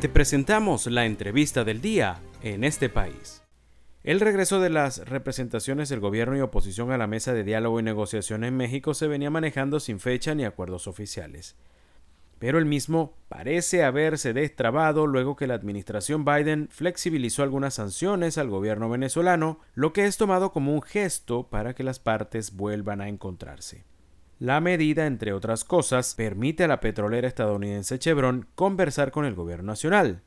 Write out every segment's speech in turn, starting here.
Te presentamos la entrevista del día en este país. El regreso de las representaciones del gobierno y oposición a la mesa de diálogo y negociación en México se venía manejando sin fecha ni acuerdos oficiales. Pero el mismo parece haberse destrabado luego que la administración Biden flexibilizó algunas sanciones al gobierno venezolano, lo que es tomado como un gesto para que las partes vuelvan a encontrarse. La medida, entre otras cosas, permite a la petrolera estadounidense Chevron conversar con el gobierno nacional.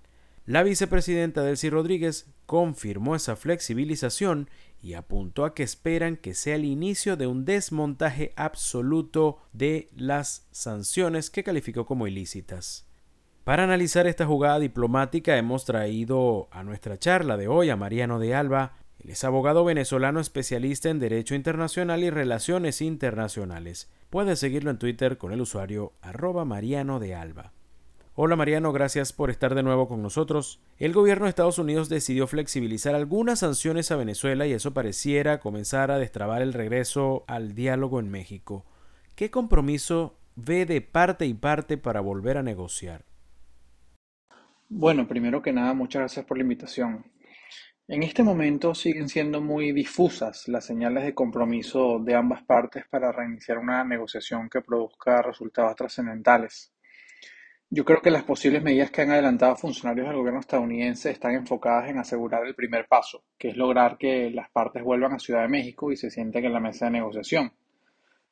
La vicepresidenta Delcy Rodríguez confirmó esa flexibilización y apuntó a que esperan que sea el inicio de un desmontaje absoluto de las sanciones que calificó como ilícitas. Para analizar esta jugada diplomática hemos traído a nuestra charla de hoy a Mariano de Alba, él es abogado venezolano especialista en Derecho Internacional y Relaciones Internacionales. Puedes seguirlo en Twitter con el usuario arroba Mariano de Alba. Hola Mariano, gracias por estar de nuevo con nosotros. El gobierno de Estados Unidos decidió flexibilizar algunas sanciones a Venezuela y eso pareciera comenzar a destrabar el regreso al diálogo en México. ¿Qué compromiso ve de parte y parte para volver a negociar? Bueno, primero que nada, muchas gracias por la invitación. En este momento siguen siendo muy difusas las señales de compromiso de ambas partes para reiniciar una negociación que produzca resultados trascendentales. Yo creo que las posibles medidas que han adelantado funcionarios del gobierno estadounidense están enfocadas en asegurar el primer paso, que es lograr que las partes vuelvan a Ciudad de México y se sienten en la mesa de negociación.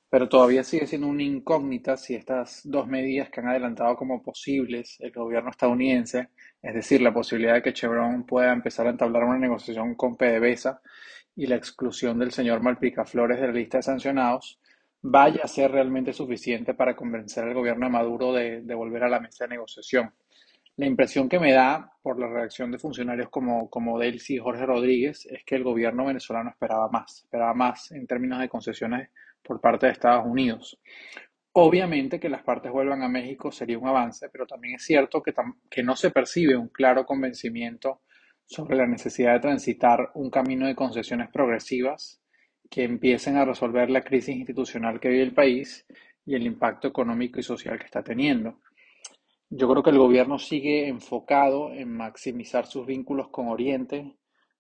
Pero todavía sigue siendo una incógnita si estas dos medidas que han adelantado como posibles el gobierno estadounidense, es decir, la posibilidad de que Chevron pueda empezar a entablar una negociación con PDVSA y la exclusión del señor Malpica Flores de la lista de sancionados, vaya a ser realmente suficiente para convencer al gobierno de Maduro de, volver a la mesa de negociación. La impresión que me da por la reacción de funcionarios como, como Delcy y Jorge Rodríguez es que el gobierno venezolano esperaba más, esperaba más en términos de concesiones por parte de Estados Unidos. Obviamente que las partes vuelvan a México sería un avance, pero también es cierto que, que no se percibe un claro convencimiento sobre la necesidad de transitar un camino de concesiones progresivas que empiecen a resolver la crisis institucional que vive el país y el impacto económico y social que está teniendo. Yo creo que el gobierno sigue enfocado en maximizar sus vínculos con Oriente,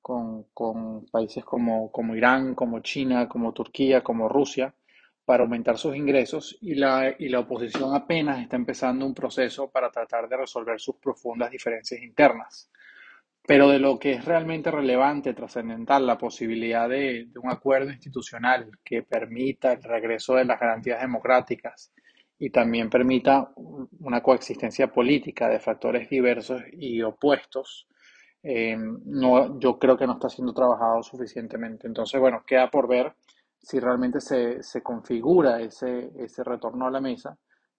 con, con países como, como Irán, como China, como Turquía, como Rusia, para aumentar sus ingresos y la, y la oposición apenas está empezando un proceso para tratar de resolver sus profundas diferencias internas. Pero de lo que es realmente relevante, trascendental, la posibilidad de, de, un acuerdo institucional que permita el regreso de las garantías democráticas y también permita una coexistencia política de factores diversos y opuestos, eh, no, yo creo que no está siendo trabajado suficientemente. Entonces, bueno, queda por ver si realmente se, se configura ese, ese retorno a la mesa,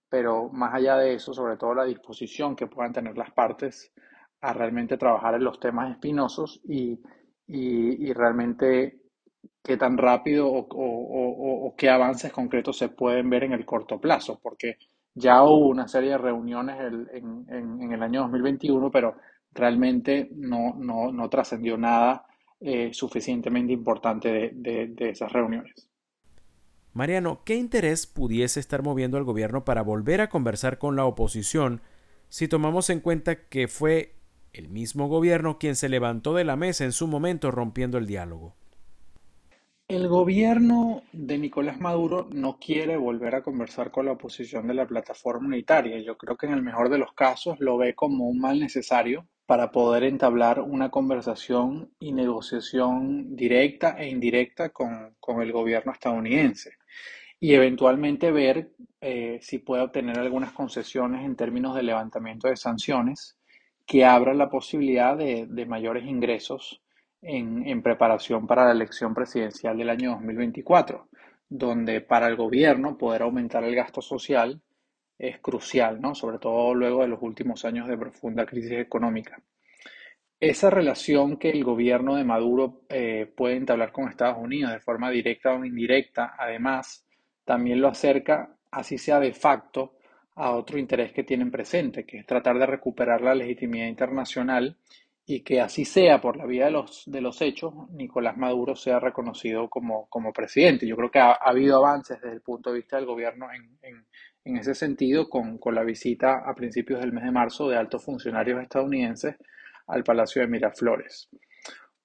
pero más allá de eso, sobre todo la disposición que puedan tener las partes a realmente trabajar en los temas espinosos y, y, y realmente qué tan rápido o, o, o, qué avances concretos se pueden ver en el corto plazo, porque ya hubo una serie de reuniones en, en, en el año 2021, pero realmente no, no, no trascendió nada eh, suficientemente importante de, de, de esas reuniones. Mariano, ¿qué interés pudiese estar moviendo al gobierno para volver a conversar con la oposición si tomamos en cuenta que fue el mismo gobierno quien se levantó de la mesa en su momento rompiendo el diálogo? El gobierno de Nicolás Maduro no quiere volver a conversar con la oposición de la plataforma unitaria. Yo creo que en el mejor de los casos lo ve como un mal necesario para poder entablar una conversación y negociación directa e indirecta con, con el gobierno estadounidense y eventualmente ver eh, si puede obtener algunas concesiones en términos de levantamiento de sanciones que abran la posibilidad de, de mayores ingresos en, en, preparación para la elección presidencial del año 2024, donde para el gobierno poder aumentar el gasto social es crucial, ¿no? sobre todo luego de los últimos años de profunda crisis económica. Esa relación que el gobierno de Maduro eh, puede entablar con Estados Unidos de forma directa o indirecta, además, también lo acerca, así sea de facto, a otro interés que tienen presente, que es tratar de recuperar la legitimidad internacional y que así sea por la vía de los, de los hechos, Nicolás Maduro sea reconocido como, como presidente. Yo creo que ha, habido avances desde el punto de vista del gobierno en, en, en ese sentido con, con, la visita a principios del mes de marzo de altos funcionarios estadounidenses al Palacio de Miraflores.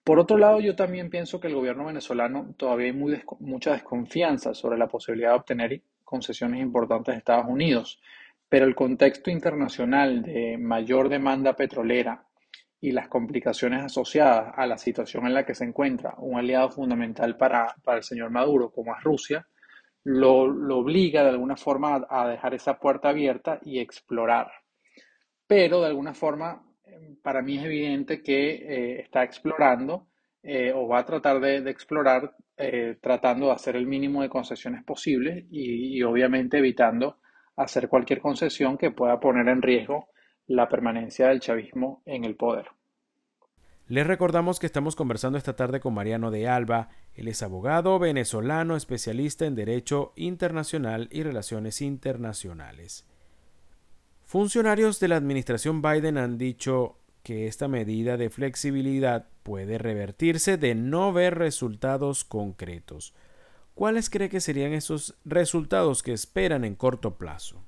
Por otro lado, yo también pienso que el gobierno venezolano todavía hay mucha desconfianza sobre la posibilidad de obtener concesiones importantes de Estados Unidos, pero el contexto internacional de mayor demanda petrolera y las complicaciones asociadas a la situación en la que se encuentra un aliado fundamental para, para el señor Maduro, como es Rusia, lo, obliga de alguna forma a dejar esa puerta abierta y explorar. Pero de alguna forma para mí es evidente que eh, está explorando eh, o va a tratar de, de explorar eh, tratando de hacer el mínimo de concesiones posibles y, y, obviamente evitando hacer cualquier concesión que pueda poner en riesgo la permanencia del chavismo en el poder. Les recordamos que estamos conversando esta tarde con Mariano de Alba. Él es abogado venezolano especialista en Derecho Internacional y Relaciones Internacionales. Funcionarios de la administración Biden han dicho que esta medida de flexibilidad puede revertirse de no ver resultados concretos. ¿Cuáles cree que serían esos resultados que esperan en corto plazo?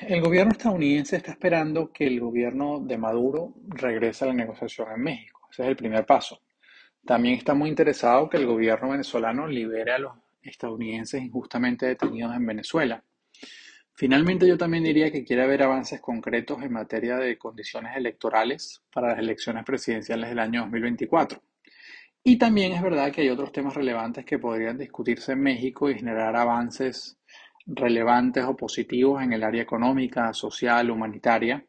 El gobierno estadounidense está esperando que el gobierno de Maduro regrese a la negociación en México. Ese es el primer paso. También está muy interesado que el gobierno venezolano libere a los estadounidenses injustamente detenidos en Venezuela. Finalmente, yo también diría que quiere haber avances concretos en materia de condiciones electorales para las elecciones presidenciales del año 2024. Y también es verdad que hay otros temas relevantes que podrían discutirse en México y generar avances relevantes o positivos en el área económica, social, humanitaria.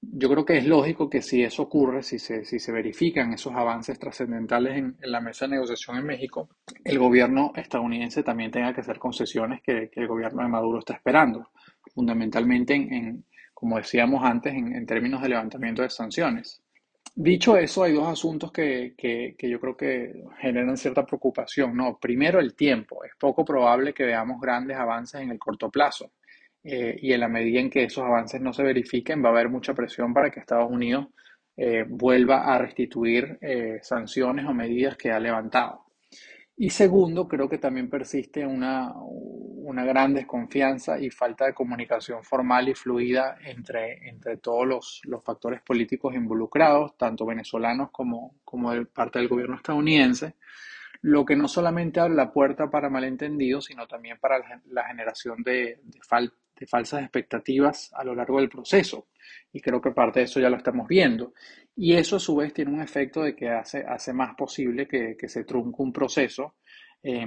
Yo creo que es lógico que si eso ocurre, si se, si se verifican esos avances trascendentales en, la mesa de negociación en México, el gobierno estadounidense también tenga que hacer concesiones que, que el gobierno de Maduro está esperando fundamentalmente en, en como decíamos antes, en, en, términos de levantamiento de sanciones. Dicho eso, hay dos asuntos que, que, que, yo creo que generan cierta preocupación. ¿no? Primero, el tiempo. Es poco probable que veamos grandes avances en el corto plazo. Eh, y en la medida en que esos avances no se verifiquen, va a haber mucha presión para que Estados Unidos eh, vuelva a restituir eh, sanciones o medidas que ha levantado. Y segundo, creo que también persiste una, una gran desconfianza y falta de comunicación formal y fluida entre, entre todos los, los factores políticos involucrados, tanto venezolanos como, como de parte del gobierno estadounidense, lo que no solamente abre la puerta para malentendidos, sino también para la, la generación de, de, fal, de falsas expectativas a lo largo del proceso. Y creo que parte de eso ya lo estamos viendo. Y eso a su vez tiene un efecto de que hace, hace más posible que, que se trunque un proceso eh,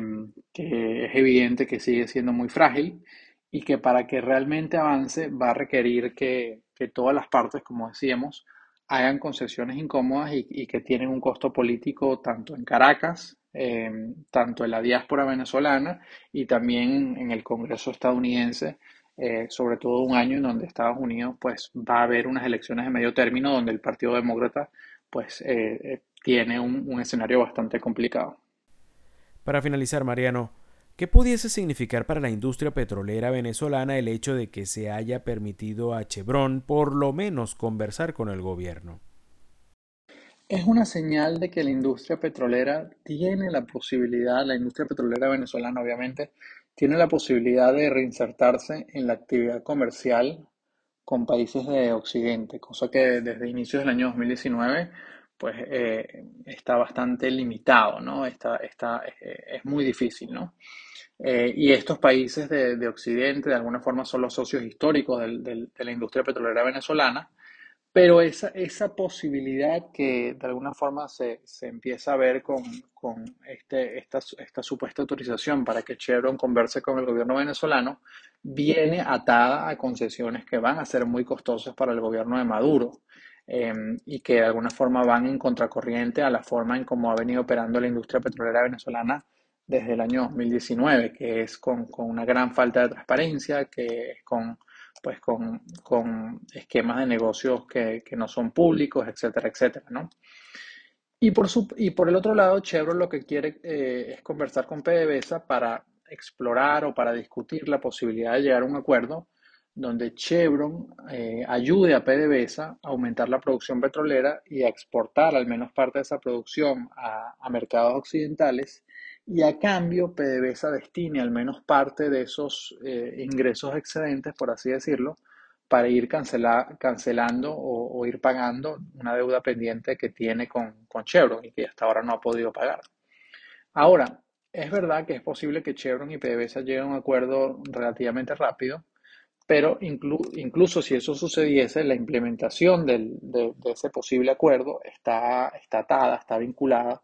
que es evidente que sigue siendo muy frágil y que para que realmente avance va a requerir que, que todas las partes, como decíamos, hagan concesiones incómodas y, y, que tienen un costo político tanto en Caracas, eh, tanto en la diáspora venezolana y también en el Congreso estadounidense, eh, sobre todo un año en donde Estados Unidos pues va a haber unas elecciones de medio término donde el Partido Demócrata pues eh, eh, tiene un, un, escenario bastante complicado. Para finalizar, Mariano, ¿qué pudiese significar para la industria petrolera venezolana el hecho de que se haya permitido a Chevron por lo menos conversar con el gobierno? Es una señal de que la industria petrolera tiene la posibilidad, la industria petrolera venezolana obviamente, tiene la posibilidad de reinsertarse en la actividad comercial con países de Occidente, cosa que desde inicios del año 2019 pues eh, está bastante limitado, ¿no? Está, está, eh, es muy difícil, ¿no? Eh, y estos países de, de, Occidente de alguna forma son los socios históricos del, de la industria petrolera venezolana pero esa, esa posibilidad que de alguna forma se, se empieza a ver con, con este, esta, esta, supuesta autorización para que Chevron converse con el gobierno venezolano, viene atada a concesiones que van a ser muy costosas para el gobierno de Maduro eh, y que de alguna forma van en contracorriente a la forma en cómo ha venido operando la industria petrolera venezolana desde el año 2019, que es con, con una gran falta de transparencia, que es con pues con, con esquemas de negocios que, que, no son públicos, etcétera, etcétera, ¿no? Y por, su, y por el otro lado, Chevron lo que quiere eh, es conversar con PDVSA para explorar o para discutir la posibilidad de llegar a un acuerdo donde Chevron eh, ayude a PDVSA a aumentar la producción petrolera y a exportar al menos parte de esa producción a, mercados occidentales y a cambio PDVSA destine al menos parte de esos eh, ingresos excedentes, por así decirlo, para ir cancelando o, ir pagando una deuda pendiente que tiene con, con Chevron y que hasta ahora no ha podido pagar. Ahora, es verdad que es posible que Chevron y PDVSA lleguen a un acuerdo relativamente rápido, pero incluso si eso sucediese, la implementación de, ese posible acuerdo está, está atada, está vinculada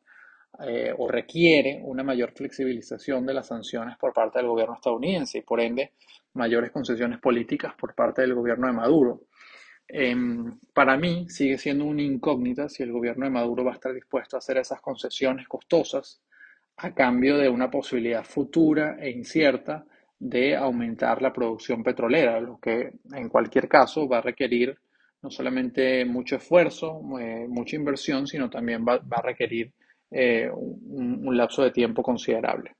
eh, o requiere una mayor flexibilización de las sanciones por parte del gobierno estadounidense y por ende mayores concesiones políticas por parte del gobierno de Maduro. Em, para mí sigue siendo una incógnita si el gobierno de Maduro va a estar dispuesto a hacer esas concesiones costosas a cambio de una posibilidad futura e incierta de aumentar la producción petrolera, lo que en cualquier caso va a requerir no solamente mucho esfuerzo, eh, mucha inversión, sino también va, a requerir eh, un, un lapso de tiempo considerable.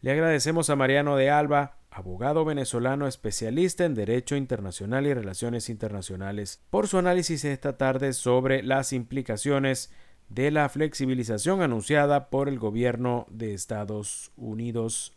Le agradecemos a Mariano de Alba, abogado venezolano especialista en Derecho Internacional y Relaciones Internacionales, por su análisis esta tarde sobre las implicaciones de la flexibilización anunciada por el gobierno de Estados Unidos